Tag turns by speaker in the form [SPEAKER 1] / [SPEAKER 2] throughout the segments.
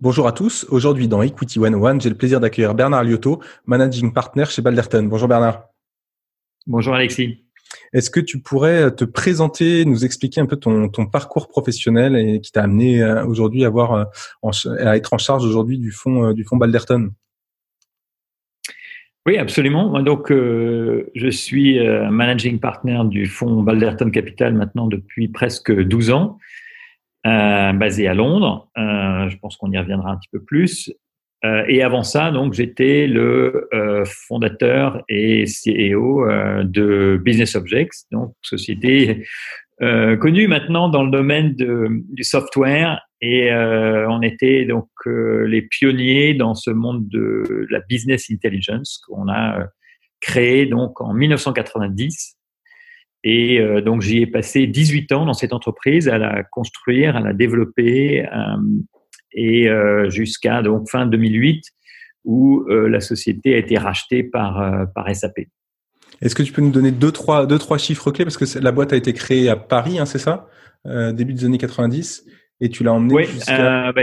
[SPEAKER 1] Bonjour à tous. Aujourd'hui, dans Equity 101, j'ai le plaisir d'accueillir Bernard Liotto, Managing Partner chez Balderton. Bonjour Bernard.
[SPEAKER 2] Bonjour Alexis.
[SPEAKER 1] Est-ce que tu pourrais te présenter, nous expliquer un peu ton, parcours professionnel et qui t'a amené euh, aujourd'hui à, avoir, euh, à être en charge aujourd'hui du fonds, euh, du fonds Balderton?
[SPEAKER 2] Oui, absolument. Donc, je suis managing partner du fonds Balderton Capital maintenant depuis presque 12 ans. Euh, basé à Londres. Euh, je pense qu'on y reviendra un petit peu plus. Euh, et avant ça, donc, j'étais le fondateur et CEO de Business Objects, donc société connue maintenant dans le domaine du software. Et on était donc les pionniers dans ce monde de la business intelligence qu'on a créé donc en 1990 et euh, donc, j'y ai passé 18 ans dans cette entreprise à la construire, à la développer, euh, et euh, jusqu'à donc fin 2008 où la société a été rachetée par, par SAP.
[SPEAKER 1] Est-ce que tu peux nous donner deux trois, deux, trois chiffres clés? Parce que la boîte a été créée à Paris, hein, c'est ça? Début des années 90. Et tu l'as emmené
[SPEAKER 2] oui, jusqu'à... Bah,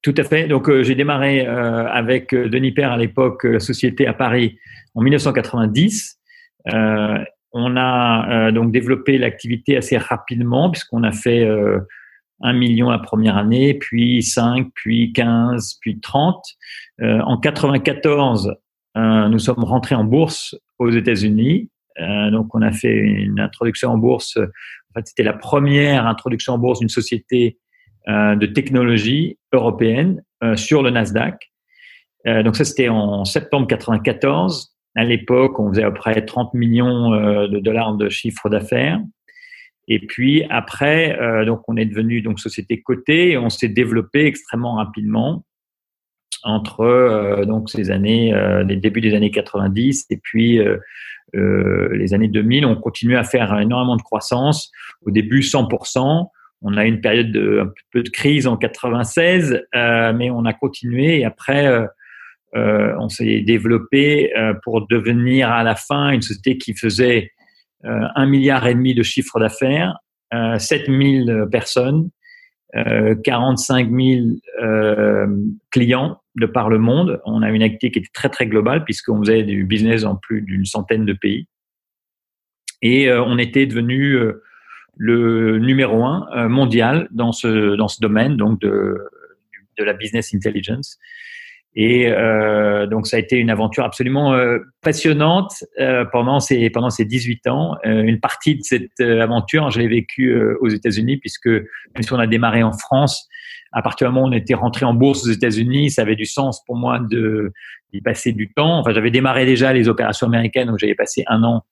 [SPEAKER 2] tout à fait. Donc, j'ai démarré avec Denis Père à l'époque, la société à Paris en 1990. On a euh, donc développé l'activité assez rapidement puisqu'on a fait euh, 1 million la première année, puis 5, puis 15, puis 30. Euh, en 94, euh, nous sommes rentrés en bourse aux États-Unis. donc on a fait une introduction en bourse. En fait, c'était la première introduction en bourse d'une société de technologie européenne sur le Nasdaq. donc ça, c'était en septembre 94. À l'époque, on faisait à peu près 30 millions euh, de dollars de chiffre d'affaires. Et puis après, euh, donc on est devenu donc société cotée et on s'est développé extrêmement rapidement entre euh, donc ces années, les débuts des années 90 et puis les années 2000. On continue à faire énormément de croissance. Au début, 100%. On a eu une période de un peu de crise en 96, mais on a continué. Et après, euh, on s'est développé euh, pour devenir à la fin une société qui faisait euh, un milliard et demi de chiffre d'affaires, 7000 personnes, 45 000 clients de par le monde. On a une activité qui était très très globale puisqu'on faisait du business en plus d'une centaine de pays. Et on était devenu le numéro un mondial dans ce dans ce domaine donc de de la business intelligence. Et euh, donc ça a été une aventure absolument euh, passionnante euh, pendant ces pendant ces 18 ans. Euh, une partie de cette euh, aventure, je l'ai vécue euh, aux États-Unis puisque même si on a démarré en France, à partir du moment où on était rentré en bourse aux États-Unis, ça avait du sens pour moi de d'y passer du temps. Enfin, j'avais démarré déjà les opérations américaines, où j'avais passé un an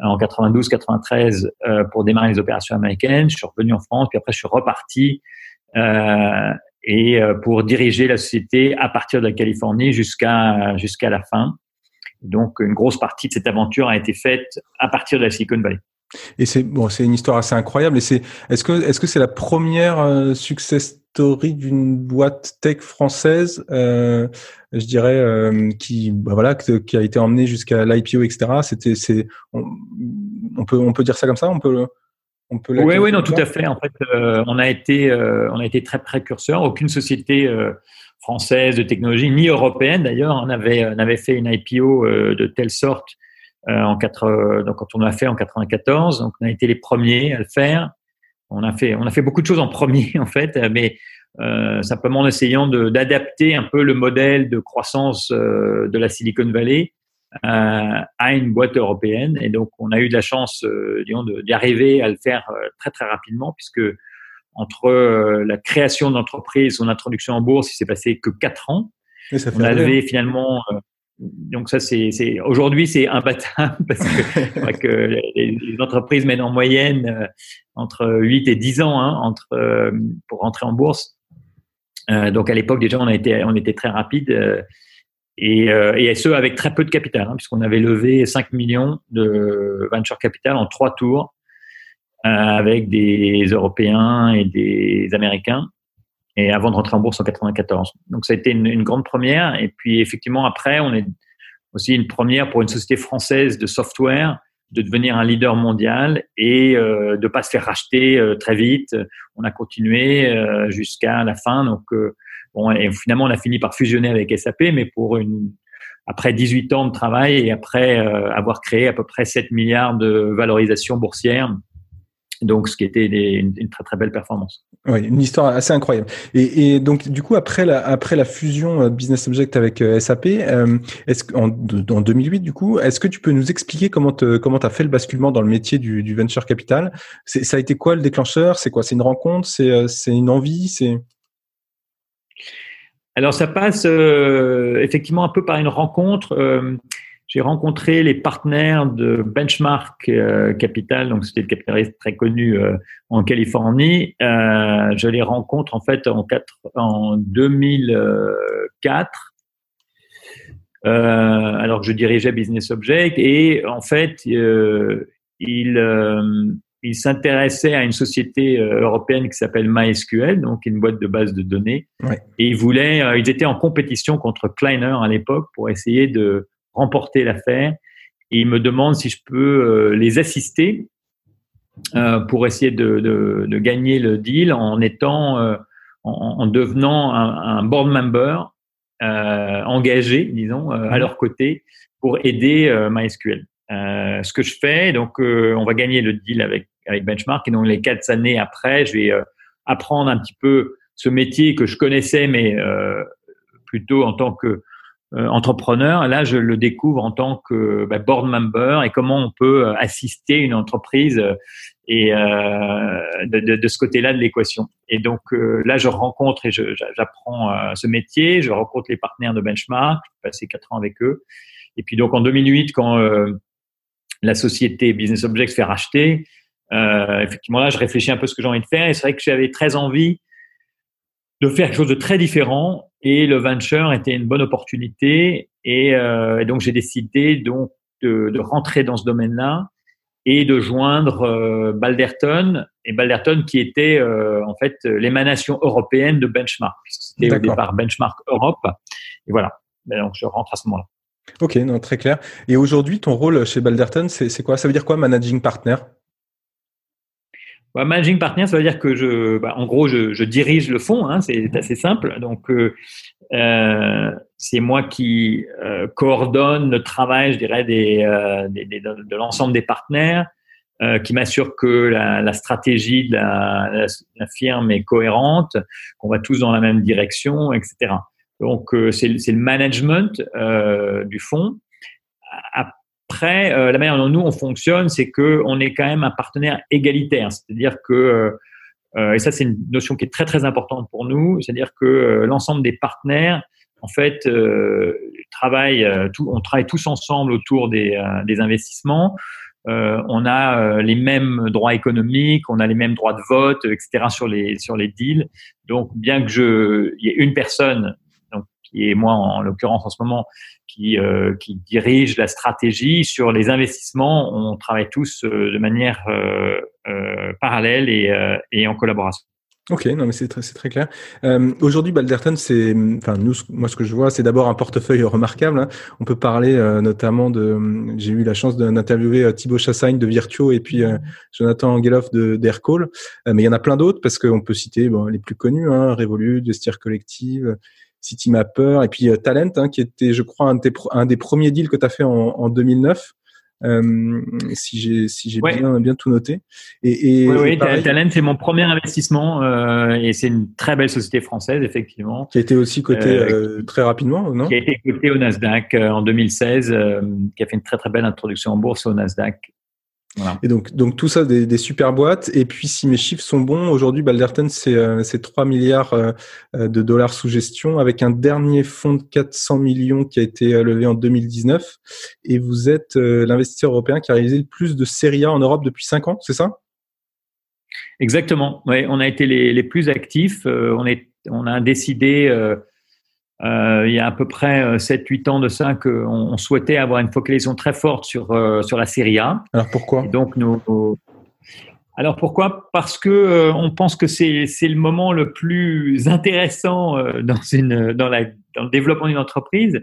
[SPEAKER 2] en 92, 93 pour démarrer les opérations américaines. Je suis revenu en France, puis après je suis reparti. Euh, et euh, pour diriger la société à partir de la Californie jusqu'à jusqu'à la fin. Donc une grosse partie de cette aventure a été faite à partir de la Silicon Valley.
[SPEAKER 1] Et c'est bon, c'est une histoire assez incroyable. Et c'est est-ce que est-ce que c'est la première euh, success story d'une boîte tech française, euh, je dirais, euh, qui bah voilà, qui a été emmenée jusqu'à l'IPO, etc. C'était c'est on, on, peut on peut dire ça comme ça, on peut
[SPEAKER 2] oui, oui, non, tout à fait. En fait, euh, on a été, euh, on a été très précurseur. Aucune société euh, française de technologie, ni européenne d'ailleurs, on avait, on avait fait une IPO de telle sorte en quatre, donc quand on l'a fait en 94. Donc, on a été les premiers à le faire. On a fait, on a fait beaucoup de choses en premier en fait, mais simplement en essayant d'adapter un peu le modèle de croissance de la Silicon Valley à une boîte européenne. Et donc, on a eu de la chance, disons, d'y arriver à le faire très très rapidement, puisque entre la création d'entreprise, son introduction en bourse, il s'est passé que quatre ans. on a levé finalement donc ça, c'est aujourd'hui c'est imbattable parce que, que les, entreprises mènent en moyenne euh, entre 8 et 10 ans hein, entre euh, pour rentrer en bourse. Euh, donc à l'époque déjà on a été on était très rapide et, et ce avec très peu de capital hein, puisqu'on avait levé 5 millions de venture capital en trois tours avec des Européens et des Américains et avant de rentrer en bourse en 94. Donc ça a été une, une, grande première. Et puis effectivement après, on est aussi une première pour une société française de software de devenir un leader mondial et euh, de pas se faire racheter euh, très vite. On a continué euh, jusqu'à la fin. Donc euh, bon, et finalement on a fini par fusionner avec SAP, mais pour une après 18 ans de travail et après euh, avoir créé à peu près 7 milliards de valorisation boursière. Donc, ce qui était une, très très belle performance.
[SPEAKER 1] Oui, une histoire assez incroyable. Et, donc, du coup, après la, après la fusion euh, Business Object avec euh, SAP, est-ce en, en 2008, du coup, est-ce que tu peux nous expliquer comment tu comment as fait le basculement dans le métier du, du venture capital? Ça a été quoi le déclencheur? C'est quoi? C'est une rencontre? C'est une envie?
[SPEAKER 2] Alors ça passe euh, effectivement un peu par une rencontre. Euh, j'ai rencontré les partenaires de Benchmark euh, Capital, donc c'était de capitaliste très connu en Californie. Je les rencontre en fait en, 4, en 2004, alors que je dirigeais Business Object, et en fait, il, il s'intéressait à une société européenne qui s'appelle MySQL, donc une boîte de base de données, et ils voulaient, ils étaient en compétition contre Kleiner à l'époque pour essayer de remporter l'affaire. Et il me demande si je peux euh, les assister euh, pour essayer de, de, de, gagner le deal en étant, euh, en, en, devenant un, un, board member engagé, disons, à leur côté pour aider MySQL. ce que je fais, donc on va gagner le deal avec avec Benchmark et donc les quatre années après, je vais apprendre un petit peu ce métier que je connaissais, mais plutôt en tant que euh, entrepreneur. Là, je le découvre en tant que bah, board member et comment on peut euh, assister une entreprise euh, et de, ce côté-là de l'équation. Et donc là, je rencontre et j'apprends ce métier. Je rencontre les partenaires de Benchmark. J'ai passé quatre ans avec eux. Et puis donc en 2008, quand la société Business Objects fait racheter, effectivement là, je réfléchis un peu à ce que j'ai envie de faire. Et c'est vrai que j'avais très envie de faire quelque chose de très différent et le venture était une bonne opportunité et, euh, donc j'ai décidé donc de, de, rentrer dans ce domaine-là et de joindre euh, Balderton et Balderton qui était euh, en fait l'émanation européenne de Benchmark puisque c'était au départ Benchmark Europe et voilà ben, donc je rentre à ce moment-là.
[SPEAKER 1] Ok, non, très clair. Et aujourd'hui, ton rôle chez Balderton, c'est quoi? Ça veut dire quoi, managing partner?
[SPEAKER 2] Bah, managing partner, ça veut dire que je, bah, en gros, je, je, dirige le fonds. Hein, c'est assez simple. Donc, euh, euh, c'est moi qui euh, coordonne le travail, je dirais, des, euh, des, des de l'ensemble des partenaires, euh, qui m'assure que la, la, stratégie de la, la, firme est cohérente, qu'on va tous dans la même direction, etc. Donc, c'est le management du fonds. Après, euh, la manière dont nous on fonctionne, c'est que on est quand même un partenaire égalitaire, c'est-à-dire que euh, euh, et ça c'est une notion qui est très très importante pour nous, c'est-à-dire que l'ensemble des partenaires en fait travaillent, on travaille tous ensemble autour des, investissements. on a les mêmes droits économiques, on a les mêmes droits de vote, etc. sur les sur les deals. Donc bien que je, y ait une personne qui est moi en l'occurrence en ce moment, qui, euh, qui dirige la stratégie sur les investissements. On travaille tous euh, de manière euh, euh, parallèle et, euh, et en collaboration.
[SPEAKER 1] Ok, non mais c'est très, c'est très clair. Euh, aujourd'hui, Balderton, c'est, enfin nous, moi ce que je vois, c'est d'abord un portefeuille remarquable. Hein. On peut parler notamment de, j'ai eu la chance d'interviewer Thibaut Chassagne de Virtuo et puis Jonathan Angeloff de d'Aircall, mais il y en a plein d'autres parce qu'on peut citer bon, les plus connus, hein, Revolut, Vestir Collective, Citymapper et puis euh, Talent, hein, qui était, je crois, un, des, un des premiers deals que tu as fait en, en 2009. si j'ai si j'ai bien bien tout noté.
[SPEAKER 2] Et, et oui, oui Talent c'est mon premier investissement et c'est une très belle société française effectivement.
[SPEAKER 1] Qui a été aussi cotée très rapidement, non?
[SPEAKER 2] Qui a été cotée au Nasdaq en 2016, qui a fait une très très belle introduction en bourse au Nasdaq.
[SPEAKER 1] Et donc, donc tout ça, des, des, super boîtes. Et puis, si mes chiffres sont bons, aujourd'hui, Balderton, c'est euh, 3 milliards euh, euh, de dollars sous gestion, avec un dernier fonds de 400 millions qui a été euh, levé en 2019. Et vous êtes l'investisseur européen qui a réalisé le plus de série A en Europe depuis 5 ans, c'est ça?
[SPEAKER 2] Exactement. Ouais, on a été les, les plus actifs. on, est, on a décidé euh, il y a à peu près 7-8 euh, ans de ça qu'on on souhaitait avoir une focalisation très forte sur, euh, sur la Serie A.
[SPEAKER 1] Alors pourquoi?
[SPEAKER 2] Donc nos, Alors pourquoi? Parce que on pense que c'est le moment le plus intéressant dans, une, dans, la, dans le développement d'une entreprise.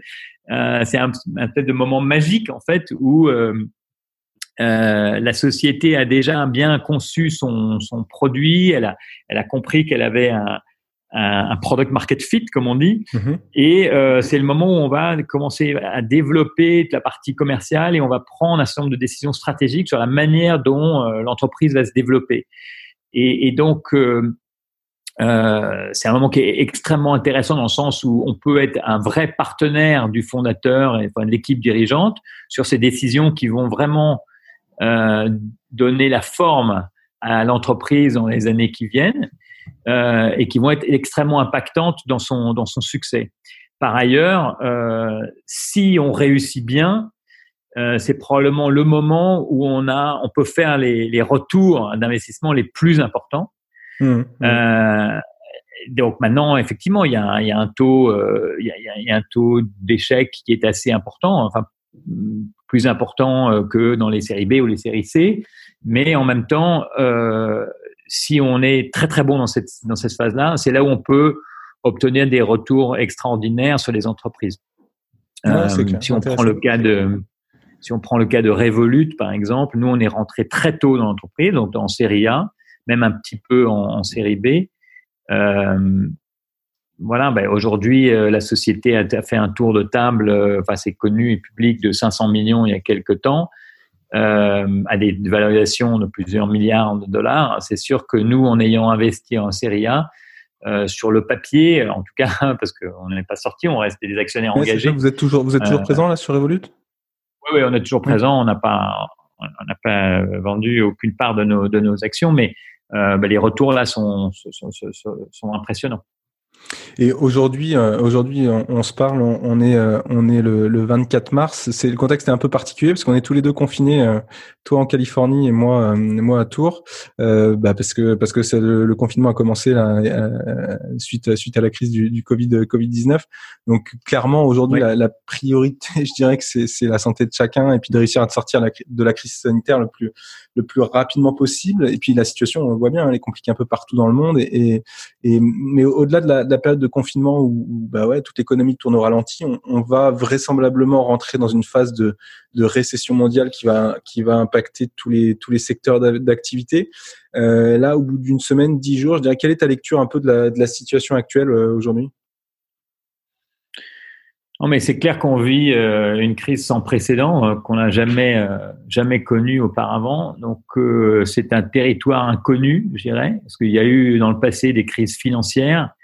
[SPEAKER 2] c'est un, un de moment magique en fait où la société a déjà bien conçu son, son produit, elle a, elle a compris qu'elle avait un, un, product market fit, comme on dit. Mhm. Et euh, c'est le moment où on va commencer à développer la partie commerciale et on va prendre un certain nombre de décisions stratégiques sur la manière dont euh, l'entreprise va se développer. Et, et donc, euh, euh, c'est un moment qui est extrêmement intéressant dans le sens où on peut être un vrai partenaire du fondateur et enfin, de l'équipe dirigeante sur ces décisions qui vont vraiment euh, donner la forme à l'entreprise dans les années qui viennent. Euh, et qui vont être extrêmement impactantes dans son, dans son succès. Par ailleurs, euh, si on réussit bien, euh, c'est probablement le moment où on, a, on peut faire les, les retours d'investissement les plus importants. Mmh, mmh. Euh, donc maintenant, effectivement, il y a, il y a un taux, euh, il, y a, il y a un taux d'échec qui est assez important, enfin plus important que dans les séries B ou les séries C, mais en même temps, euh, si on est très très bon dans cette, dans cette phase-là, c'est là où on peut obtenir des retours extraordinaires sur les entreprises. Euh, si on prend le cas de si on prend le cas de Revolut par exemple, nous on est rentré très tôt dans l'entreprise, donc en série A, même un petit peu en, série B. Euh, voilà, ben aujourd'hui euh, la société a, fait un tour de table, enfin c'est connu et public de 500 millions il y a quelques temps euh, à des valorisations de plusieurs milliards de dollars, c'est sûr que nous, en ayant investi en série A, euh, sur le papier, en tout cas, parce qu'on n'est pas sorti, on reste des actionnaires engagés.
[SPEAKER 1] vous êtes toujours, vous êtes toujours euh, présent là sur Revolut?
[SPEAKER 2] Oui, oui, on est toujours présent. On n'a pas, on n'a pas vendu aucune part de nos, de nos actions, mais euh, ben, les retours là sont, sont, sont, sont impressionnants.
[SPEAKER 1] Et aujourd'hui, euh, aujourd'hui, on, se parle, on, est, euh, on est le, le, 24 mars. C'est le contexte est un peu particulier parce qu'on est tous les deux confinés, euh, toi en Californie et moi, moi à Tours, bah parce que parce que c'est le, confinement a commencé là, suite suite à la crise du, du Covid Covid 19. Donc clairement aujourd'hui, la, la, priorité, je dirais que c'est la santé de chacun et puis de réussir à sortir de la crise sanitaire le plus le plus rapidement possible. Et puis la situation, on voit bien, elle est compliquée un peu partout dans le monde. Et, et, mais au-delà de la, de la, période de confinement où, bah ouais, toute l'économie tourne au ralenti, on, va vraisemblablement rentrer dans une phase de, de récession mondiale qui va qui va impacter tous les tous les secteurs d'activité. Euh, là, au bout d'une semaine, dix jours, je dirais quelle est ta lecture un peu de la, de la situation actuelle euh, aujourd'hui?
[SPEAKER 2] Non, mais c'est clair qu'on vit euh, une crise sans précédent qu'on n'a jamais jamais connue auparavant. Donc c'est un territoire inconnu, je dirais, parce qu'il y a eu dans le passé des crises financières.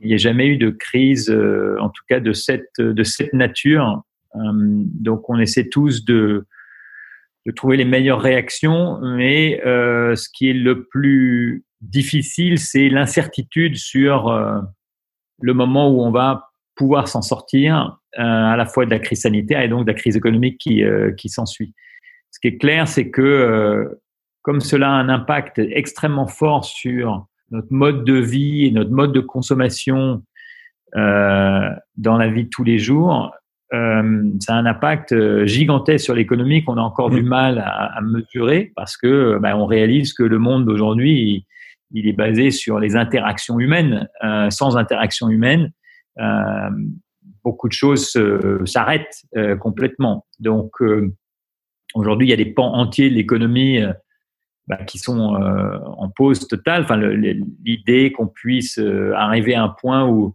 [SPEAKER 2] Il n'y a jamais eu de crise, en tout cas de cette de cette nature. donc on essaie tous de de trouver les meilleures réactions, mais ce qui est le plus difficile, c'est l'incertitude sur le moment où on va pouvoir s'en sortir euh, à la fois de la crise sanitaire et donc de la crise économique qui, euh, qui s'ensuit. Ce qui est clair, c'est que euh, comme cela a un impact extrêmement fort sur notre mode de vie et notre mode de consommation euh, dans la vie de tous les jours, euh, ça a un impact gigantesque sur l'économie qu'on a encore du mmh. mal à, à mesurer parce que ben, on réalise que le monde d'aujourd'hui il, il, est basé sur les interactions humaines. Euh, sans interaction humaine, euh, beaucoup de choses s'arrêtent euh, complètement. Donc euh, aujourd'hui, il y a des pans entiers de l'économie bah, qui sont en pause totale. Enfin, l'idée qu'on puisse arriver à un point où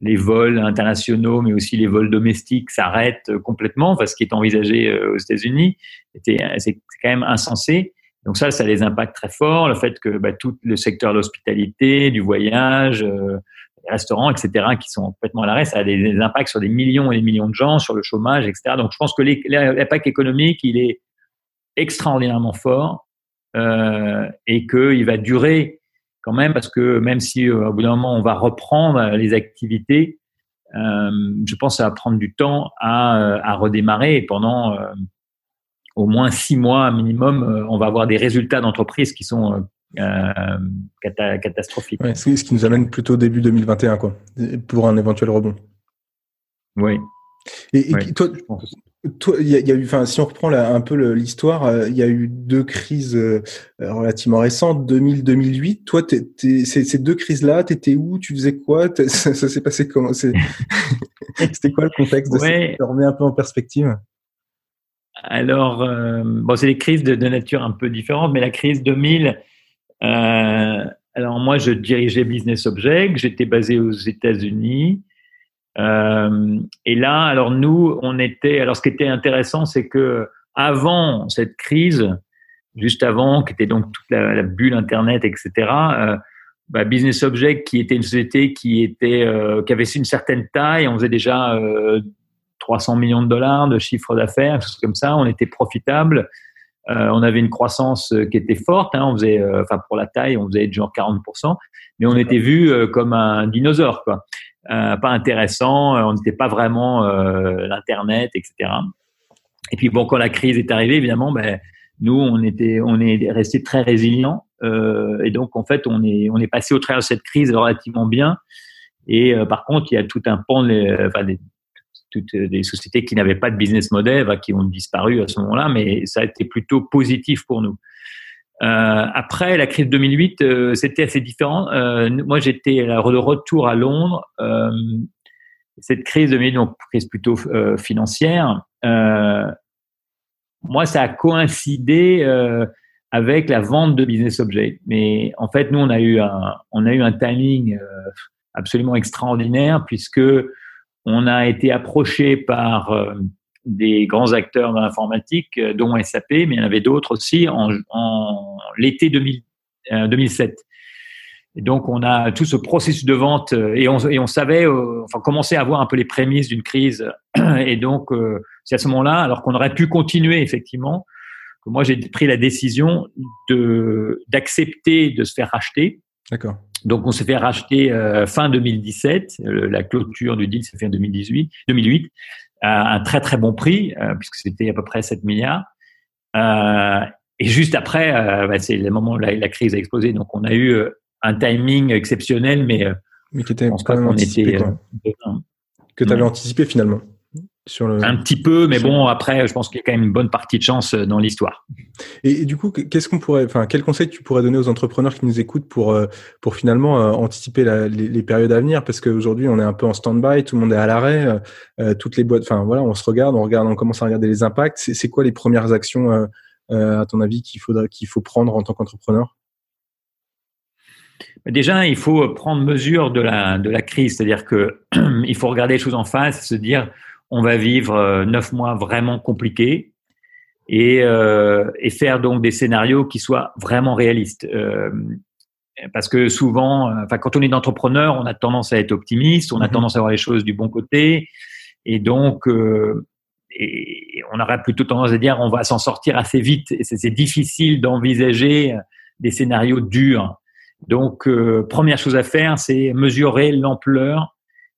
[SPEAKER 2] les vols internationaux, mais aussi les vols domestiques s'arrêtent complètement, enfin, ce qui est envisagé aux États-Unis, c'est quand même insensé. Donc ça, ça a des impacts très forts. Le fait que bah, tout le secteur de l'hospitalité, du voyage, euh, les restaurants, etc., qui sont complètement à l'arrêt, ça a des, impacts sur des millions et des millions de gens, sur le chômage, etc. Donc je pense que l'impact économique, il est extraordinairement fort euh, et qu'il va durer quand même parce que même si euh, au bout d'un moment on va reprendre les activités, euh, je pense que ça va prendre du temps à, à redémarrer et pendant au moins six mois minimum, euh, on va avoir des résultats d'entreprise qui sont euh, euh, catastrophiques.
[SPEAKER 1] ce qui nous amène plutôt début 2021, quoi, pour un éventuel rebond.
[SPEAKER 2] Oui.
[SPEAKER 1] Et, toi, toi, y a, y a eu, enfin, si on reprend un peu l'histoire, il y a eu deux crises relativement récentes, 2000-2008. Toi, ces, deux crises-là, tu étais où? Tu faisais quoi? Ça, s'est passé comment? C'était quoi le contexte de ouais. ça remets un peu en perspective.
[SPEAKER 2] Alors, euh, bon, c'est des crises de, nature un peu différentes, mais la crise 2000, euh, alors moi, je dirigeais Business Object, j'étais basé aux États-Unis. Euh, et là, alors nous, on était. Alors, ce qui était intéressant, c'est que avant cette crise, juste avant, qui était donc toute la, bulle Internet, etc. Euh, bah, Business Object, qui était une société qui était, euh, qui avait une certaine taille, on faisait déjà 300 millions de dollars de chiffre d'affaires, choses comme ça. On était profitable. On avait une croissance qui était forte. Hein. on faisait, enfin pour la taille, on faisait genre 40%, mais on était vu comme un dinosaure, quoi. Pas intéressant. On n'était pas vraiment l'internet, etc. Et puis bon, quand la crise est arrivée, évidemment, ben, nous, on était, on est resté très résilient. et donc, en fait, on est, on est passé au travers de cette crise relativement bien. Et par contre, il y a tout un pan toutes des sociétés qui n'avaient pas de business model, qui ont disparu à ce moment-là, mais ça a été plutôt positif pour nous. Euh, après la crise de 2008, euh, c'était assez différent. Euh, moi, j'étais de retour à Londres. Euh, cette crise de 2008, donc crise plutôt euh, financière, moi, ça a coïncidé avec la vente de Business Object. Mais en fait, nous, on a eu un, on a eu un timing absolument extraordinaire puisque on a été approché par euh, des grands acteurs de l'informatique, euh, dont SAP, mais il y en avait d'autres aussi en, l'été 2007. Euh, et donc, on a tout ce processus de vente et on, et on savait, enfin, commencer à voir un peu les prémices d'une crise. Et donc, c'est à ce moment-là, alors qu'on aurait pu continuer effectivement, que moi j'ai pris la décision de d'accepter de se faire racheter.
[SPEAKER 1] D'accord.
[SPEAKER 2] Donc, on s'est fait racheter euh, fin 2017. Euh, la clôture du deal s'est fait en 2018, 2008 à un très très bon prix euh, puisque c'était à peu près 7 milliards. et juste après, bah, c'est le moment où la, crise a explosé. Donc, on a eu un timing exceptionnel, mais,
[SPEAKER 1] mais qui était quand même anticipé, que tu avais anticipé finalement.
[SPEAKER 2] Un petit peu, mais bon, après, je pense qu'il y a quand même une bonne partie de chance euh, dans l'histoire.
[SPEAKER 1] Et, du coup, qu'est-ce qu'on pourrait, enfin, quel conseil tu pourrais donner aux entrepreneurs qui nous écoutent pour euh, pour finalement euh, anticiper les, périodes à venir? Parce qu'aujourd'hui, on est un peu en stand-by, tout le monde est à l'arrêt, toutes les boîtes, enfin voilà, on se regarde, on regarde, on commence à regarder les impacts. C'est quoi les premières actions, à ton avis, qu'il faudra, qu'il faut prendre en tant qu'entrepreneur?
[SPEAKER 2] Déjà, il faut prendre mesure de la de la crise, c'est-à-dire que il faut regarder les choses en face, se dire on va vivre euh, neuf mois vraiment compliqués et, euh, et, faire donc des scénarios qui soient vraiment réalistes. Euh, parce que souvent, enfin, quand on est entrepreneur, on a tendance à être optimiste, on a mhm. tendance à voir les choses du bon côté, et donc et on aurait plutôt tendance à dire on va s'en sortir assez vite. Et c'est difficile d'envisager des scénarios durs. Donc, première chose à faire, c'est mesurer l'ampleur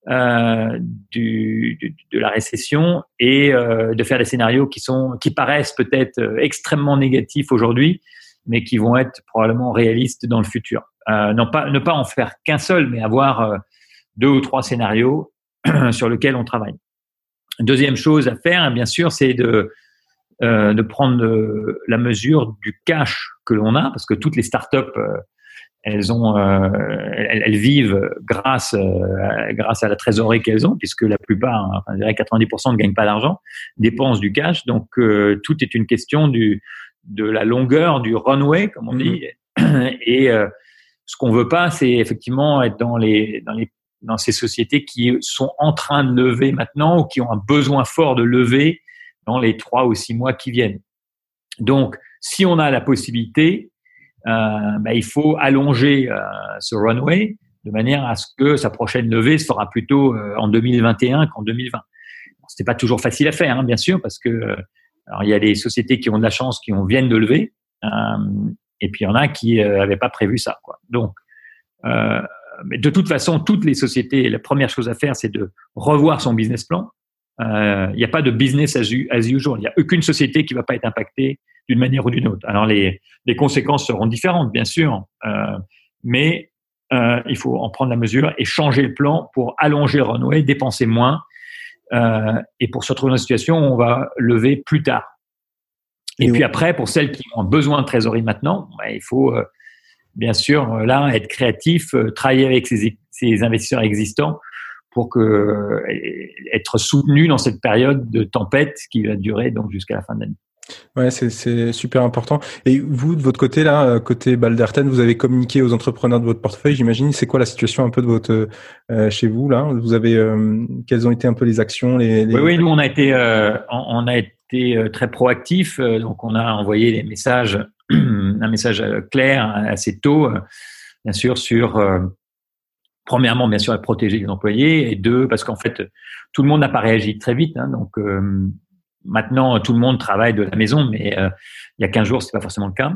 [SPEAKER 2] euh, du, de la récession et euh, de faire des scénarios qui sont qui paraissent peut-être euh, extrêmement négatifs aujourd'hui, mais qui vont être probablement réalistes dans le futur. Euh, non pas ne pas en faire qu'un seul, mais avoir euh, deux ou trois scénarios sur lesquels on travaille. Deuxième chose à faire, bien sûr, c'est de de prendre la mesure du cash que l'on a, parce que toutes les startups elles ont, euh, elles, vivent grâce euh, grâce à la trésorerie qu'elles ont, puisque la plupart, enfin, je dirais 90% ne gagnent pas d'argent, dépensent du cash. Donc euh, tout est une question du de la longueur du runway, comme on dit. Mm-hmm. Et ce qu'on veut pas, c'est effectivement être dans les dans les dans ces sociétés qui sont en train de lever maintenant ou qui ont un besoin fort de lever dans les trois ou six mois qui viennent. Donc, si on a la possibilité, euh, bah, il faut allonger euh, ce runway de manière à ce que sa prochaine levée se fera plutôt euh, en 2021 qu'en 2020. Ce n'est pas toujours facile à faire, hein, bien sûr, parce que alors il y a des sociétés qui ont de la chance, qui ont, viennent de lever, et puis il y en a qui n'avaient pas prévu ça. Donc, mais de toute façon, toutes les sociétés, la première chose à faire, c'est de revoir son business plan. Il n'y a pas de business as, usual. Il n'y a aucune société qui ne va pas être impactée d'une manière ou d'une autre. Alors les, les, conséquences seront différentes, bien sûr, euh, mais euh, il faut en prendre la mesure et changer le plan pour allonger le runway, dépenser moins, euh, et pour se retrouver dans une situation où on va lever plus tard. Et, puis après, pour celles qui ont besoin de trésorerie maintenant, bah, il faut euh, bien sûr là être créatif, euh, travailler avec ces, ces investisseurs existants pour que être soutenu dans cette période de tempête qui va durer donc jusqu'à la fin de l'année.
[SPEAKER 1] Ouais, c'est super important. Et vous, de votre côté, là, euh, côté Balderten, vous avez communiqué aux entrepreneurs de votre portefeuille, j'imagine. C'est quoi la situation un peu de votre euh, chez vous là? Vous avez euh, quelles ont été un peu les actions les,
[SPEAKER 2] Oui, oui, nous on a été on a été très proactif. donc on a envoyé des messages, un message clair assez tôt, bien sûr sur premièrement bien sûr à protéger les employés et deux parce qu'en fait tout le monde n'a pas réagi très vite. Hein, donc Maintenant, tout le monde travaille de la maison, mais euh, il y a 15 jours, c'est pas forcément le cas.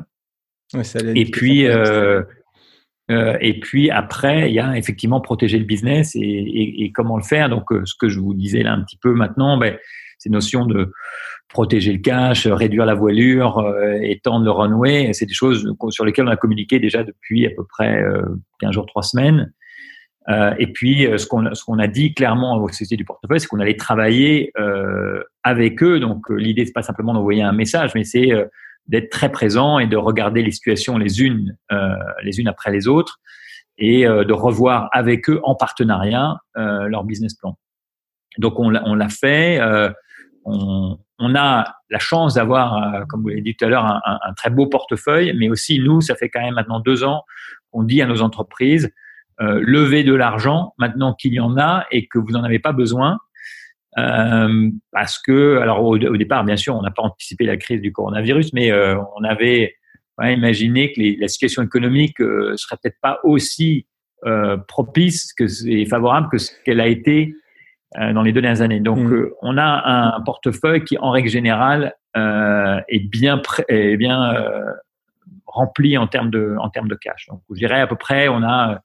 [SPEAKER 2] et puis, euh, euh, et puis après, il y a effectivement protéger le business et, comment le faire. Donc, ce que je vous disais là un petit peu maintenant, ben, ces notions de protéger le cash, réduire la voilure, étendre le runway, c'est des choses sur lesquelles on a communiqué déjà depuis à peu près 15 jours, 3 semaines. Euh, et puis, euh, ce qu'on ce a dit clairement aux sociétés du portefeuille, c'est qu'on allait travailler euh, avec eux. Donc, euh, l'idée c'est pas simplement d'envoyer un message, mais c'est d'être très présent et de regarder les situations les unes les unes après les autres et de revoir avec eux en partenariat leur business plan. Donc, on l'a fait. On, on, a la chance d'avoir, comme vous l'avez dit tout à l'heure, un, un, un, très beau portefeuille, mais aussi nous, ça fait quand même maintenant deux ans qu'on dit à nos entreprises euh, lever de l'argent maintenant qu'il y en a et que vous n'en avez pas besoin. Euh, parce que, alors au, départ, bien sûr, on n'a pas anticipé la crise du coronavirus, mais euh, on avait imaginé que la situation économique euh, serait peut-être pas aussi euh, propice que et favorable que ce qu'elle a été dans les deux dernières années. Donc, mmh. on a un portefeuille qui, en règle générale, est bien est bien rempli en termes de en termes de cash. Donc, je dirais à peu près, on a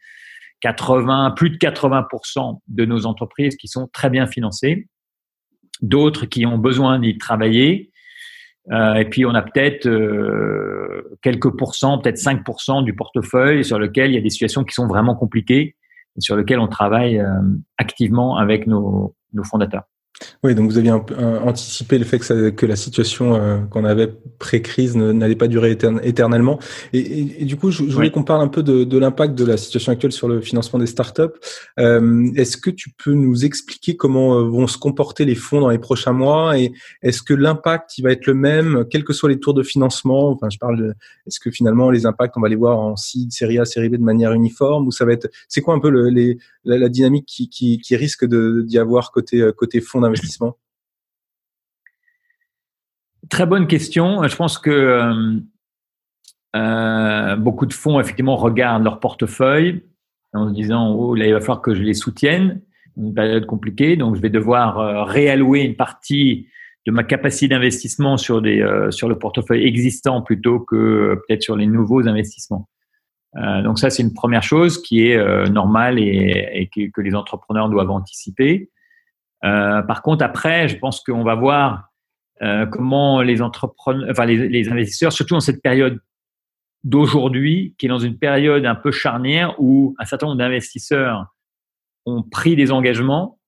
[SPEAKER 2] 80, plus de 80% de nos entreprises qui sont très bien financées, d'autres qui ont besoin d'y travailler. Euh, et puis on a peut-être euh, quelques pourcents, peut-être 5% du portefeuille sur lequel il y a des situations qui sont vraiment compliquées et sur lequel on travaille euh, activement avec nos fondateurs.
[SPEAKER 1] Oui, donc vous aviez un, anticipé le fait que, que la situation euh, qu'on avait pré-crise n'allait pas durer éternellement. Et, et, du coup, je, je voulais qu'on parle un peu de, de l'impact de la situation actuelle sur le financement des startups. Euh, est-ce que tu peux nous expliquer comment euh, vont se comporter les fonds dans les prochains mois et est-ce que l'impact il va être le même, quels que soient les tours de financement? Enfin, je parle. Est-ce que finalement les impacts on va les voir en seed, série A, série B de manière uniforme ou ça va être C'est quoi un peu le, les, la, la, dynamique qui, qui, qui risque d'y avoir côté côté fonds
[SPEAKER 2] Très bonne question. Je pense que euh, euh, beaucoup de fonds, effectivement, regardent leur portefeuille en se disant oh, là, il va falloir que je les soutienne. Une période compliquée, donc je vais devoir euh, réallouer une partie de ma capacité d'investissement sur, des, sur le portefeuille existant plutôt que peut-être sur les nouveaux investissements. donc ça, c'est une première chose qui est normale et, que, les entrepreneurs doivent anticiper. Euh, par contre, après, je pense qu'on va voir euh, comment les entrepreneurs, enfin les, investisseurs, surtout dans cette période d'aujourd'hui, qui est dans une période un peu charnière où un certain nombre d'investisseurs ont pris des engagements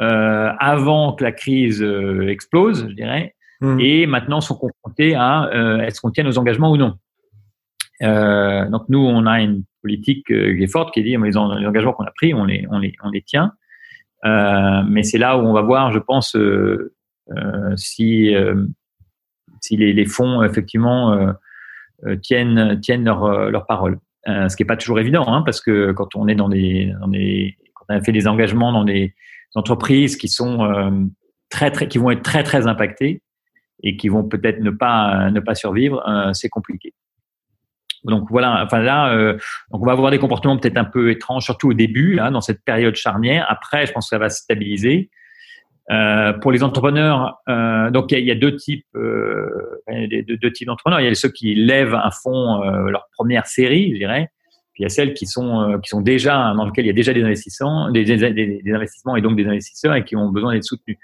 [SPEAKER 2] euh, avant que la crise explose, je dirais, mmh. et maintenant sont confrontés à est-ce qu'on tient nos engagements ou non. donc nous, on a une politique qui est forte qui dit les, les engagements qu'on a pris, on les, on les, on les tient. Euh, mais c'est là où on va voir, je pense, euh, euh, si, si les, les, fonds effectivement tiennent, tiennent leur, leur parole. ce qui n'est pas toujours évident, hein, parce que quand on est dans des, dans des quand On a fait des engagements dans des entreprises qui sont très, très, qui vont être très, très impactées et qui vont peut-être ne pas, ne pas survivre. c'est compliqué. Donc voilà, enfin là, euh, donc on va avoir des comportements peut-être un peu étranges, surtout au début, là, dans cette période charnière. Après, je pense que ça va se stabiliser. Euh, pour les entrepreneurs, euh, donc il y, a deux types, euh, deux, deux, types d'entrepreneurs. Il y a ceux qui lèvent un fonds, euh, leur première série, je dirais. Puis il y a celles qui sont euh, qui sont déjà dans lesquelles il y a déjà des investissements, des, des, des, investissements et donc des investisseurs et qui ont besoin d'être soutenus.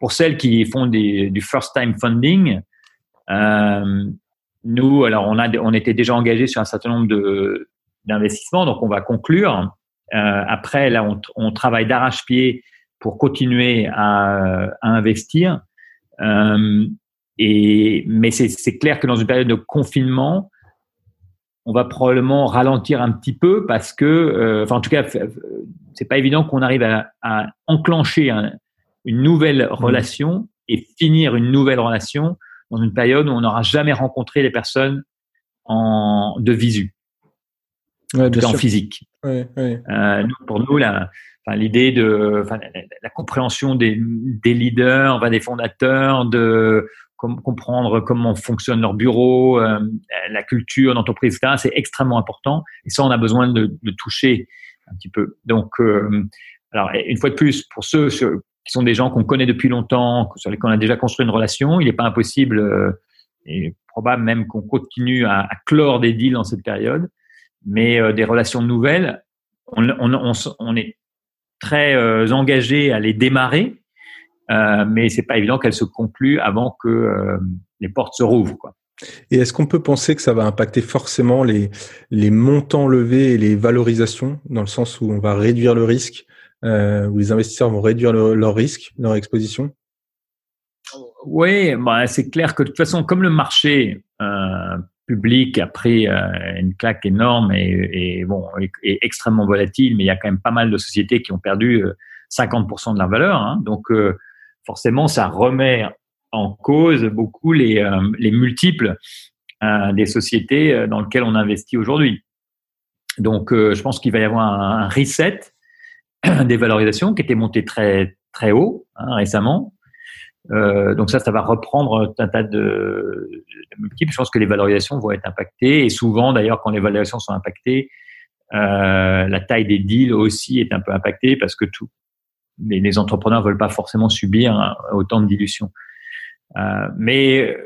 [SPEAKER 2] Pour celles qui font du first time funding, euh, nous, alors on a, on était déjà engagé sur un certain nombre de d'investissements, donc on va conclure. Euh, après, là, on, on travaille d'arrache-pied pour continuer à, à investir. Euh, et mais c'est clair que dans une période de confinement, on va probablement ralentir un petit peu parce que, euh, enfin en tout cas, c'est pas évident qu'on arrive à, à enclencher une nouvelle mmh. relation et finir une nouvelle relation dans une période où on n'aura jamais rencontré les personnes en, de visu, ouais, en physique. Ouais, euh, pour nous, l'idée de la, compréhension des, des leaders, enfin, des fondateurs, de comprendre comment fonctionne leur bureau, euh, la culture d'entreprise, etc., c'est extrêmement important. Et ça, on a besoin de, de toucher un petit peu. Donc, euh, alors, une fois de plus, pour ceux qui sont des gens qu'on connaît depuis longtemps, sur lesquels on a déjà construit une relation. Il n'est pas impossible euh, et probable même qu'on continue à, clore des deals dans cette période. Mais euh, des relations nouvelles, on, on, on, on est très euh, engagé à les démarrer, euh, mais c'est pas évident qu'elles se concluent avant que euh, les portes se rouvrent. Quoi.
[SPEAKER 1] Et est-ce qu'on peut penser que ça va impacter forcément les, les montants levés et les valorisations, dans le sens où on va réduire le risque où les investisseurs vont réduire leur risque, leur exposition
[SPEAKER 2] Oui, bah, c'est clair que de toute façon, comme le marché euh, public a pris euh, une claque énorme et, et bon, est, extrêmement volatile, mais il y a quand même pas mal de sociétés qui ont perdu 50% de leur valeur. Hein, donc, forcément, ça remet en cause beaucoup les, les multiples des sociétés dans lesquelles on investit aujourd'hui. Donc, je pense qu'il va y avoir un reset des valorisations qui étaient montées très très haut hein, récemment. Euh, donc ça, ça va reprendre un tas de, multiples. Je pense que les valorisations vont être impactées et souvent, d'ailleurs, quand les valorisations sont impactées, euh, la taille des deals aussi est un peu impactée parce que tout, les, les entrepreneurs veulent pas forcément subir hein, autant de dilution. Euh, mais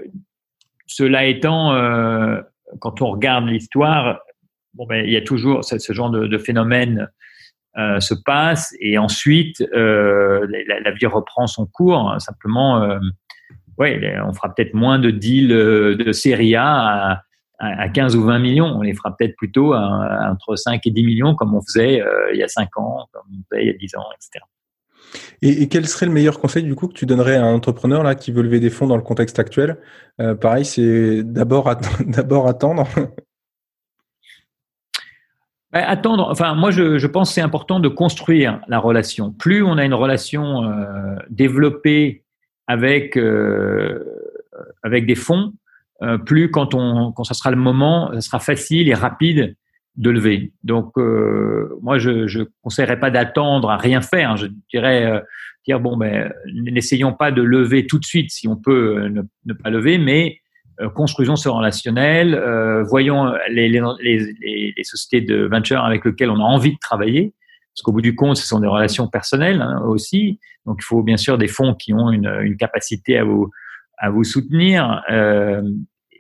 [SPEAKER 2] cela étant, quand on regarde l'histoire, bon ben il y a toujours ce, genre de phénomène euh, se passe et ensuite euh, la, vie reprend son cours. Simplement, euh, ouais, on fera peut-être moins de deals de série A à, à 15 ou 20 millions. On les fera peut-être plutôt entre 5 et 10 millions comme on faisait il y a 5 ans, comme on faisait il y a 10 ans, etc.
[SPEAKER 1] Et, quel serait le meilleur conseil du coup que tu donnerais à un entrepreneur là qui veut lever des fonds dans le contexte actuel? Pareil, c'est d'abord attendre
[SPEAKER 2] attendre, enfin moi je, je pense c'est important de construire la relation. Plus on a une relation euh, développée avec euh, avec des fonds, euh, plus quand on quand ça sera le moment, ça sera facile et rapide de lever. Donc euh, moi je je conseillerais pas d'attendre à rien faire. Je dirais euh, dire bon ben n'essayons pas de lever tout de suite si on peut ne, ne pas lever, mais euh, construisons ce relationnel, euh, voyons les, les, les, les, sociétés de venture avec lesquelles on a envie de travailler, parce qu'au bout du compte, ce sont des relations personnelles hein, aussi. Donc, il faut bien sûr des fonds qui ont une, une capacité à vous à vous soutenir, euh,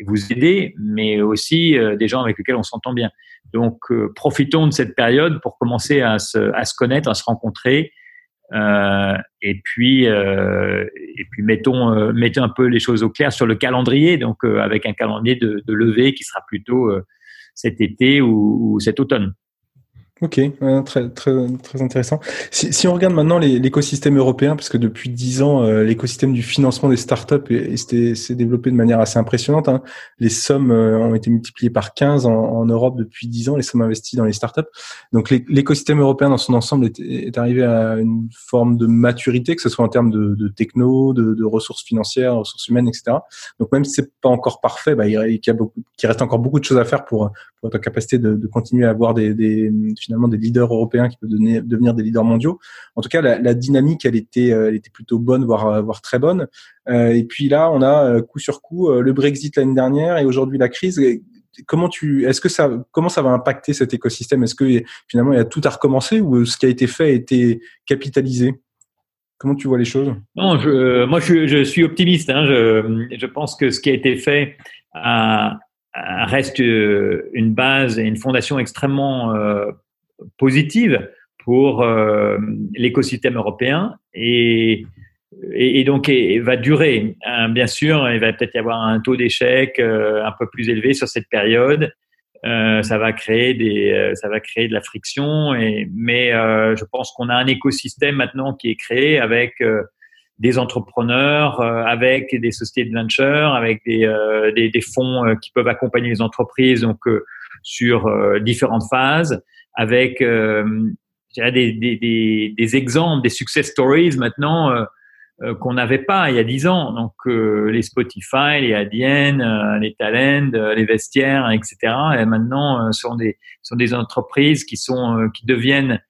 [SPEAKER 2] vous aider, mais aussi euh, des gens avec lesquels on s'entend bien. Donc, euh, profitons de cette période pour commencer à se, à se connaître, à se rencontrer, euh, et puis, euh, et puis mettons, euh, un peu les choses au clair sur le calendrier, donc euh, avec un calendrier de, levée qui sera plutôt cet été ou cet automne.
[SPEAKER 1] Ok, très, très, très intéressant. Si, si on regarde maintenant l'écosystème européen, parce que depuis dix ans, euh, l'écosystème du financement des startups s'est développé de manière assez impressionnante. Hein. Les sommes euh, ont été multipliées par 15 en, en, Europe depuis dix ans, les sommes investies dans les startups. Donc l'écosystème européen dans son ensemble est, est, arrivé à une forme de maturité, que ce soit en termes de, de techno, de, de, ressources financières, ressources humaines, etc. Donc même si c'est pas encore parfait, bah, il, il, y a beaucoup, il reste encore beaucoup de choses à faire pour, pour en capacité de, de continuer à avoir des, des, finalement des leaders européens qui peuvent devenir, devenir des leaders mondiaux. En tout cas, la, la dynamique, elle était, elle était plutôt bonne, voire, voire très bonne. et puis là, on a coup sur coup le Brexit l'année dernière et aujourd'hui la crise comment tu, est-ce que ça, comment ça va impacter cet écosystème? Est-ce que finalement il y a tout à recommencer ou ce qui a été fait a été capitalisé? Comment tu vois les choses?
[SPEAKER 2] Non, je, moi je, je suis optimiste. Hein, je, je, pense que ce qui a été fait a, reste une base et une fondation extrêmement euh, positive pour euh, l'écosystème européen et et, donc va durer. Hein, bien sûr, il va peut-être y avoir un taux d'échec euh, un peu plus élevé sur cette période. Euh, ça va créer des, euh, ça va créer de la friction. Et, mais euh, je pense qu'on a un écosystème maintenant qui est créé avec des entrepreneurs, avec des sociétés de venture, avec des, des, des, fonds qui peuvent accompagner les entreprises donc sur différentes phases, avec des, des, des, exemples, des success stories maintenant euh, qu'on n'avait pas il y a dix ans. Donc euh, les Spotify, les ADN, euh, les Talent, les vestiaires, etc. Et maintenant sont des sont des entreprises qui sont qui deviennent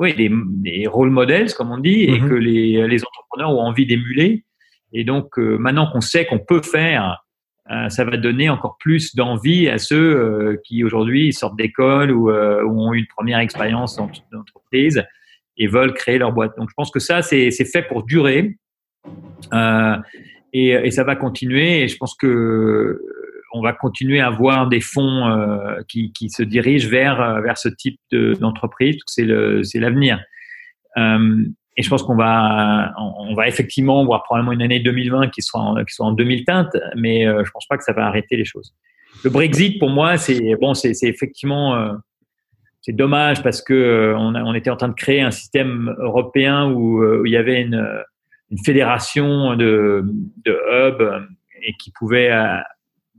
[SPEAKER 2] oui des, des role models comme on dit et mhm. que les les entrepreneurs ont envie d'émuler. Et donc maintenant qu'on sait qu'on peut faire ça va donner encore plus d'envie à ceux qui aujourd'hui sortent d'école ou, ou, ont eu une première expérience d'entreprise et veulent créer leur boîte. Donc je pense que ça, c'est fait pour durer euh, et, et, ça va continuer. Et je pense que euh, on va continuer à avoir des fonds euh, qui, qui, se dirigent vers, euh, vers ce type d'entreprise. c'est l'avenir. Euh, et je pense qu'on va, on va effectivement voir probablement une année 2020 qui soit en, qui soit en 2000 teintes, mais euh, je pense pas que ça va arrêter les choses. Le Brexit, pour moi, c'est bon, c'est effectivement c'est dommage parce que euh, on, on, était en train de créer un système européen où, euh, où il y avait une, une fédération de, de hubs et qui pouvait euh,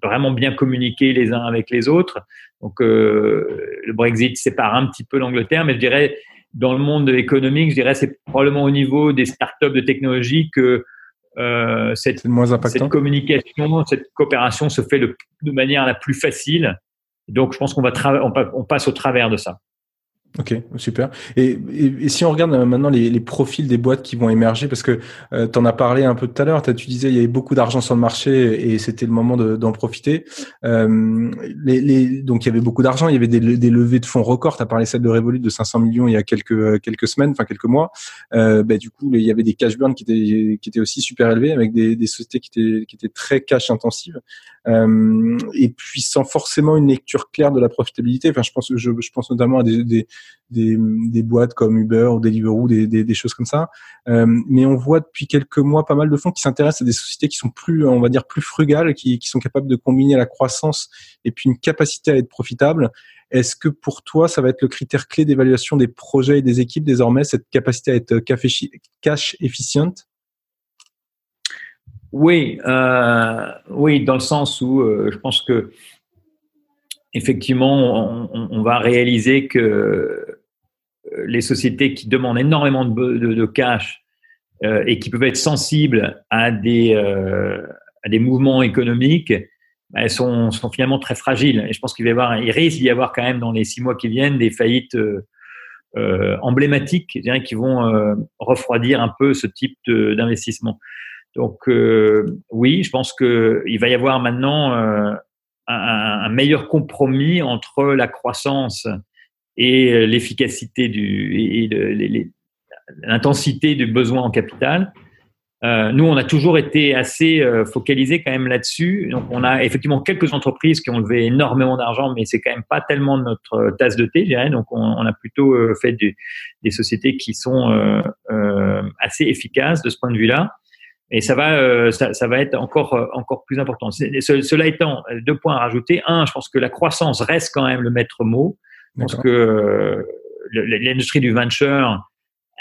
[SPEAKER 2] vraiment bien communiquer les uns avec les autres. Donc le Brexit sépare un petit peu l'Angleterre, mais je dirais dans le monde économique, je dirais c'est probablement au niveau des startups de technologie que euh, cette, cette communication, cette coopération se fait de manière la plus facile donc, je pense qu'on va on, passe au travers de ça.
[SPEAKER 1] Ok, super. Et, et, si on regarde euh, maintenant les, les, profils des boîtes qui vont émerger, parce que euh, tu en as parlé un peu tout à l'heure, tu disais il y avait beaucoup d'argent sur le marché et c'était le moment d'en profiter. Euh, les, les, donc il y avait beaucoup d'argent, il y avait des, des, levées de fonds records. Tu as parlé celle de Revolut de 500 millions il y a quelques euh, quelques semaines, enfin quelques mois. Euh, bah, du coup, il y avait des cash burns qui étaient qui étaient aussi super élevés avec des, des sociétés qui étaient qui étaient très cash intensives. Euh, et puis sans forcément une lecture claire de la profitabilité. Enfin, je pense je, je pense notamment à des, des des, des, boîtes comme Uber ou Deliveroo, des, des, choses comme ça. Euh, mais on voit depuis quelques mois pas mal de fonds qui s'intéressent à des sociétés qui sont plus, on va dire, plus frugales, qui, qui sont capables de combiner la croissance et puis une capacité à être profitable. Est-ce que pour toi, ça va être le critère clé d'évaluation des projets et des équipes désormais, cette capacité à être cash efficiente?
[SPEAKER 2] Oui, euh, oui, dans le sens où euh, je pense que effectivement, on, va réaliser que euh, les sociétés qui demandent énormément de, de, cash euh, et qui peuvent être sensibles à des, euh, à des mouvements économiques, elles sont, sont, finalement très fragiles. Et je pense qu'il va y avoir, il risque d'y avoir quand même dans les six mois qui viennent des faillites euh, emblématiques qui vont refroidir un peu ce type d'investissement. Donc oui, je pense qu'il va y avoir maintenant un, un, meilleur compromis entre la croissance et euh, l'efficacité du et l'intensité du besoin en capital. Euh, nous, on a toujours été assez euh, focalisé quand même là-dessus. Donc, on a effectivement quelques entreprises qui ont levé énormément d'argent, mais c'est quand même pas tellement notre tasse de thé, je dirais. Donc, on, a plutôt euh, fait des, sociétés qui sont euh, assez efficaces de ce point de vue-là. Et ça va, ça, ça, va être encore encore plus important. cela étant, deux points à rajouter. Un, je pense que la croissance reste quand même le maître mot. Parce que euh, l'industrie du venture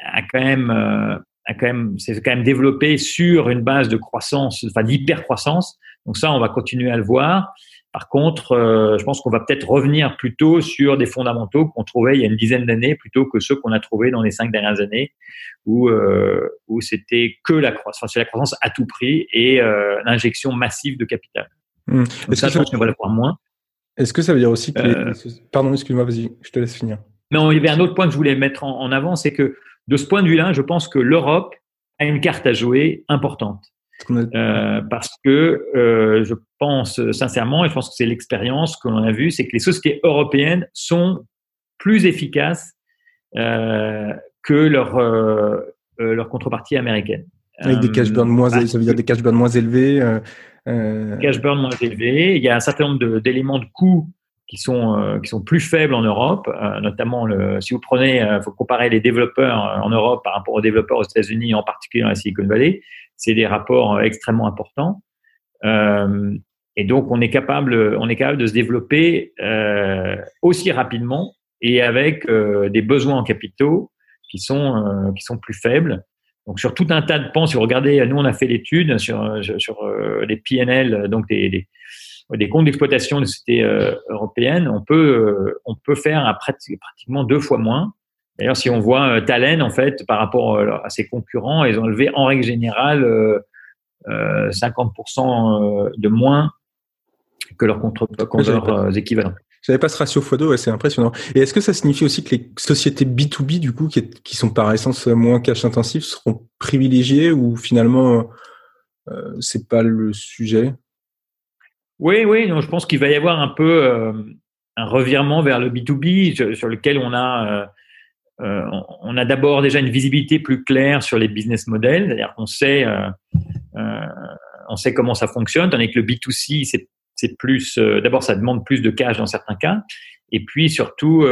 [SPEAKER 2] a quand même, euh, a quand même, c'est quand même développé sur une base de croissance, enfin d'hyper croissance. Donc ça, on va continuer à le voir. Par contre, euh, je pense qu'on va peut-être revenir plutôt sur des fondamentaux qu'on trouvait il y a une dizaine d'années plutôt que ceux qu'on a trouvés dans les cinq dernières années où, euh, où c'était que la croissance, c'est la croissance à tout prix et euh, l'injection massive de capital. Mmh. ça, je pense qu'on va le voir moins.
[SPEAKER 1] Est-ce que ça veut dire aussi que... Pardon, excuse-moi, vas-y, je te laisse finir.
[SPEAKER 2] Non, il y avait un autre point que je voulais mettre en, avant, c'est que de ce point de vue-là, je pense que l'Europe a une carte à jouer importante. Euh, parce que euh, je pense sincèrement, et je pense que c'est l'expérience que l'on a vue, c'est que les sociétés européennes sont plus efficaces euh, que leur, leur contrepartie américaine.
[SPEAKER 1] Avec des cash burn moins, ça veut dire des cash burn moins élevés.
[SPEAKER 2] Cash burn moins élevés. Il y a un certain nombre d'éléments de, coûts qui sont qui sont plus faibles en Europe, notamment le, si vous prenez, faut comparer les développeurs en Europe par rapport aux développeurs aux États-Unis, en particulier dans la Silicon Valley, c'est des rapports extrêmement importants. Euh, et donc on est capable, on est capable de se développer euh, aussi rapidement et avec des besoins en capitaux qui sont, euh, qui sont plus faibles. Donc sur tout un tas de pans, si vous regardez, nous on a fait l'étude sur, sur euh, les PNL, donc des, des, comptes d'exploitation de sociétés euh, européennes, on peut, on peut faire à pratiquement deux fois moins. D'ailleurs, si on voit Talen, en fait, par rapport à ses concurrents, ils ont levé en règle générale 50% de moins que leurs contre équivalents.
[SPEAKER 1] J'avais pas ce ratio x2, c'est impressionnant. Et est-ce que ça signifie aussi que les sociétés B2B, du coup, qui, qui sont par essence moins cash intensives, seront privilégiées ou finalement, euh, c'est pas le sujet?
[SPEAKER 2] Oui, oui, non, je pense qu'il va y avoir un peu euh, un revirement vers le B2B sur lequel on a, euh, on a d'abord déjà une visibilité plus claire sur les business models, c'est-à-dire qu'on sait, euh, euh, on sait comment ça fonctionne, tandis que le B2C, c'est plus, euh, d'abord, ça demande plus de cash dans certains cas. Et puis surtout,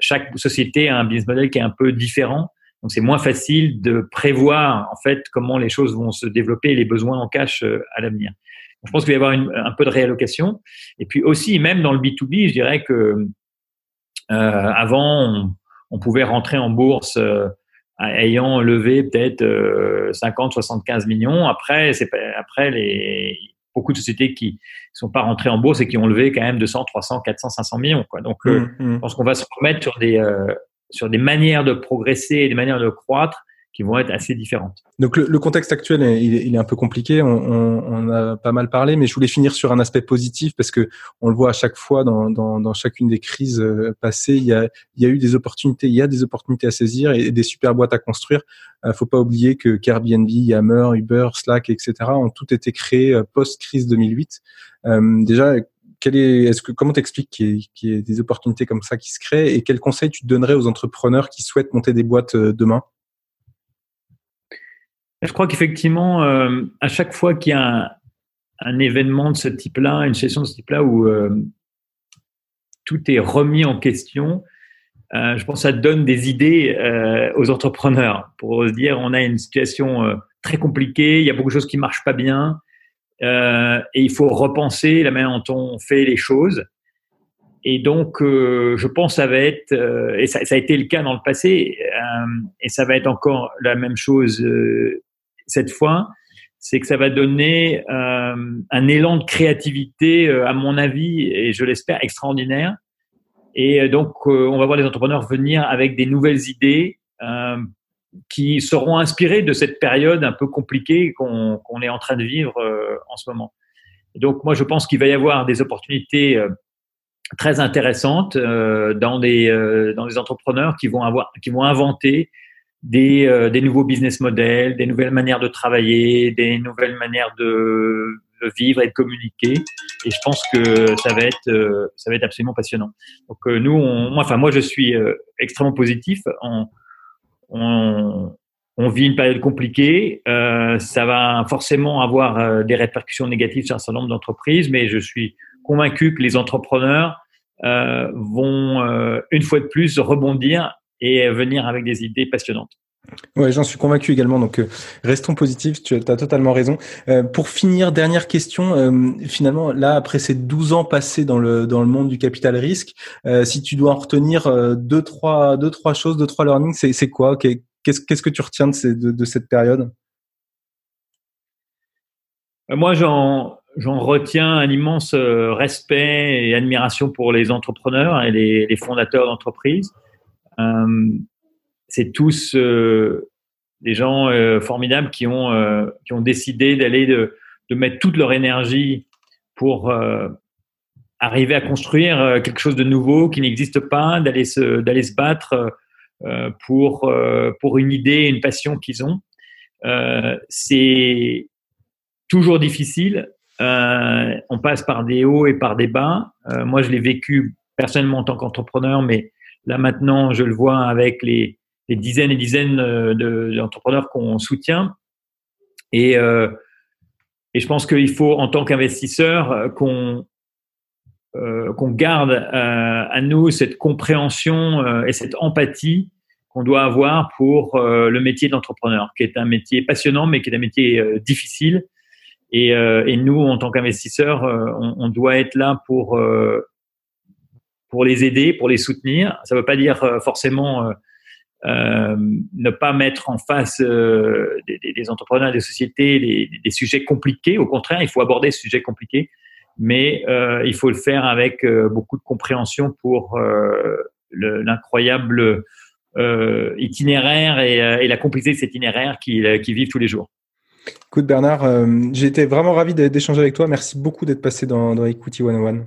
[SPEAKER 2] chaque société a un business model qui est un peu différent. Donc c'est moins facile de prévoir en fait comment les choses vont se développer et les besoins en cash à l'avenir. Je pense qu'il va y avoir un peu de réallocation. Et puis aussi, même dans le B2B, je dirais que euh, avant, on, pouvait rentrer en bourse euh, ayant levé peut-être 50, 75 millions. Après, c'est après les beaucoup de sociétés qui sont pas rentrées en bourse et qui ont levé quand même 200, 300, 400, 500 millions. Quoi. Donc, euh, mmh, mmh. je pense qu'on va se remettre sur des, euh, sur des manières de progresser et des manières de croître qui vont être assez différentes.
[SPEAKER 1] Donc le, contexte actuel, il est, il est, un peu compliqué. On, on, on, a pas mal parlé, mais je voulais finir sur un aspect positif parce que on le voit à chaque fois dans, dans, dans chacune des crises euh, passées. Il y, a, il y a eu des opportunités, il y a des opportunités à saisir et des super boîtes à construire. Euh, faut pas oublier que Airbnb, Yammer, Uber, Slack, etc. ont tout été créés euh, post-crise 2008. Euh, déjà, quel est, est-ce que comment t'expliques qu'il y, qu ait des opportunités comme ça qui se créent et quels conseils tu donnerais aux entrepreneurs qui souhaitent monter des boîtes demain?
[SPEAKER 2] Je crois qu'effectivement, euh, à chaque fois qu'il y a un, événement de ce type-là, une session de ce type-là où euh, tout est remis en question, euh, je pense que ça donne des idées aux entrepreneurs pour se dire on a une situation très compliquée, il y a beaucoup de choses qui marchent pas bien et il faut repenser la manière dont on fait les choses. Et donc, je pense que ça va être, et ça, a été le cas dans le passé, et ça va être encore la même chose cette fois, c'est que ça va donner euh, un élan de créativité, euh, à mon avis, et je l'espère, extraordinaire. Et euh, donc, on va voir les entrepreneurs venir avec des nouvelles idées qui seront inspirées de cette période un peu compliquée qu'on est en train de vivre en ce moment. donc, moi, je pense qu'il va y avoir des opportunités très intéressantes dans des entrepreneurs qui vont avoir qui vont inventer des, euh, des nouveaux business models, des nouvelles manières de travailler, des nouvelles manières de, vivre et de communiquer. Et je pense que ça va être, euh, ça va être absolument passionnant. Donc euh, nous, on, moi, enfin moi, je suis extrêmement positif. On, on, on, vit une période compliquée. ça va forcément avoir des répercussions négatives sur un certain nombre d'entreprises, mais je suis convaincu que les entrepreneurs vont une fois de plus rebondir et venir avec des idées passionnantes.
[SPEAKER 1] Ouais, j'en suis convaincu également. Donc, euh, restons positifs. Tu as totalement raison. Euh, pour finir, dernière question. Euh, finalement, là, après ces 12 ans passés dans le dans le monde du capital risque, si tu dois en retenir deux trois deux trois choses, deux trois learnings, c'est c'est quoi? Qu'est-ce qu'est-ce que tu retiens de, ces, de, de cette période?
[SPEAKER 2] Moi, j'en j'en retiens un immense respect et admiration pour les entrepreneurs et les, les fondateurs d'entreprises. Euh, c'est tous euh, des gens euh, formidables qui ont, qui ont décidé d'aller de, mettre toute leur énergie pour arriver à construire quelque chose de nouveau qui n'existe pas, d'aller se, d'aller se battre pour, pour une idée, une passion qu'ils ont. c'est toujours difficile. on passe par des hauts et par des bas. moi, je l'ai vécu personnellement en tant qu'entrepreneur, mais là maintenant, je le vois avec les, dizaines et dizaines d'entrepreneurs qu'on soutient. Et, et je pense qu'il faut, en tant qu'investisseur, qu'on euh, qu'on garde euh, à nous cette compréhension euh, et cette empathie qu'on doit avoir pour le métier d'entrepreneur, qui est un métier passionnant, mais qui est un métier difficile. Et, et, nous, en tant qu'investisseurs, on, on, doit être là pour pour les aider, pour les soutenir. Ça ne veut pas dire forcément euh, ne pas mettre en face des, des, entrepreneurs, des sociétés, des, des, sujets compliqués. Au contraire, il faut aborder ce sujet compliqué mais euh, il faut le faire avec euh, beaucoup de compréhension pour euh, l'incroyable itinéraire et, la complexité de cet itinéraire qui, qui vivent tous les jours.
[SPEAKER 1] Écoute Bernard, j'ai été vraiment ravi d'échanger avec toi. Merci beaucoup d'être passé dans, dans Equity 101.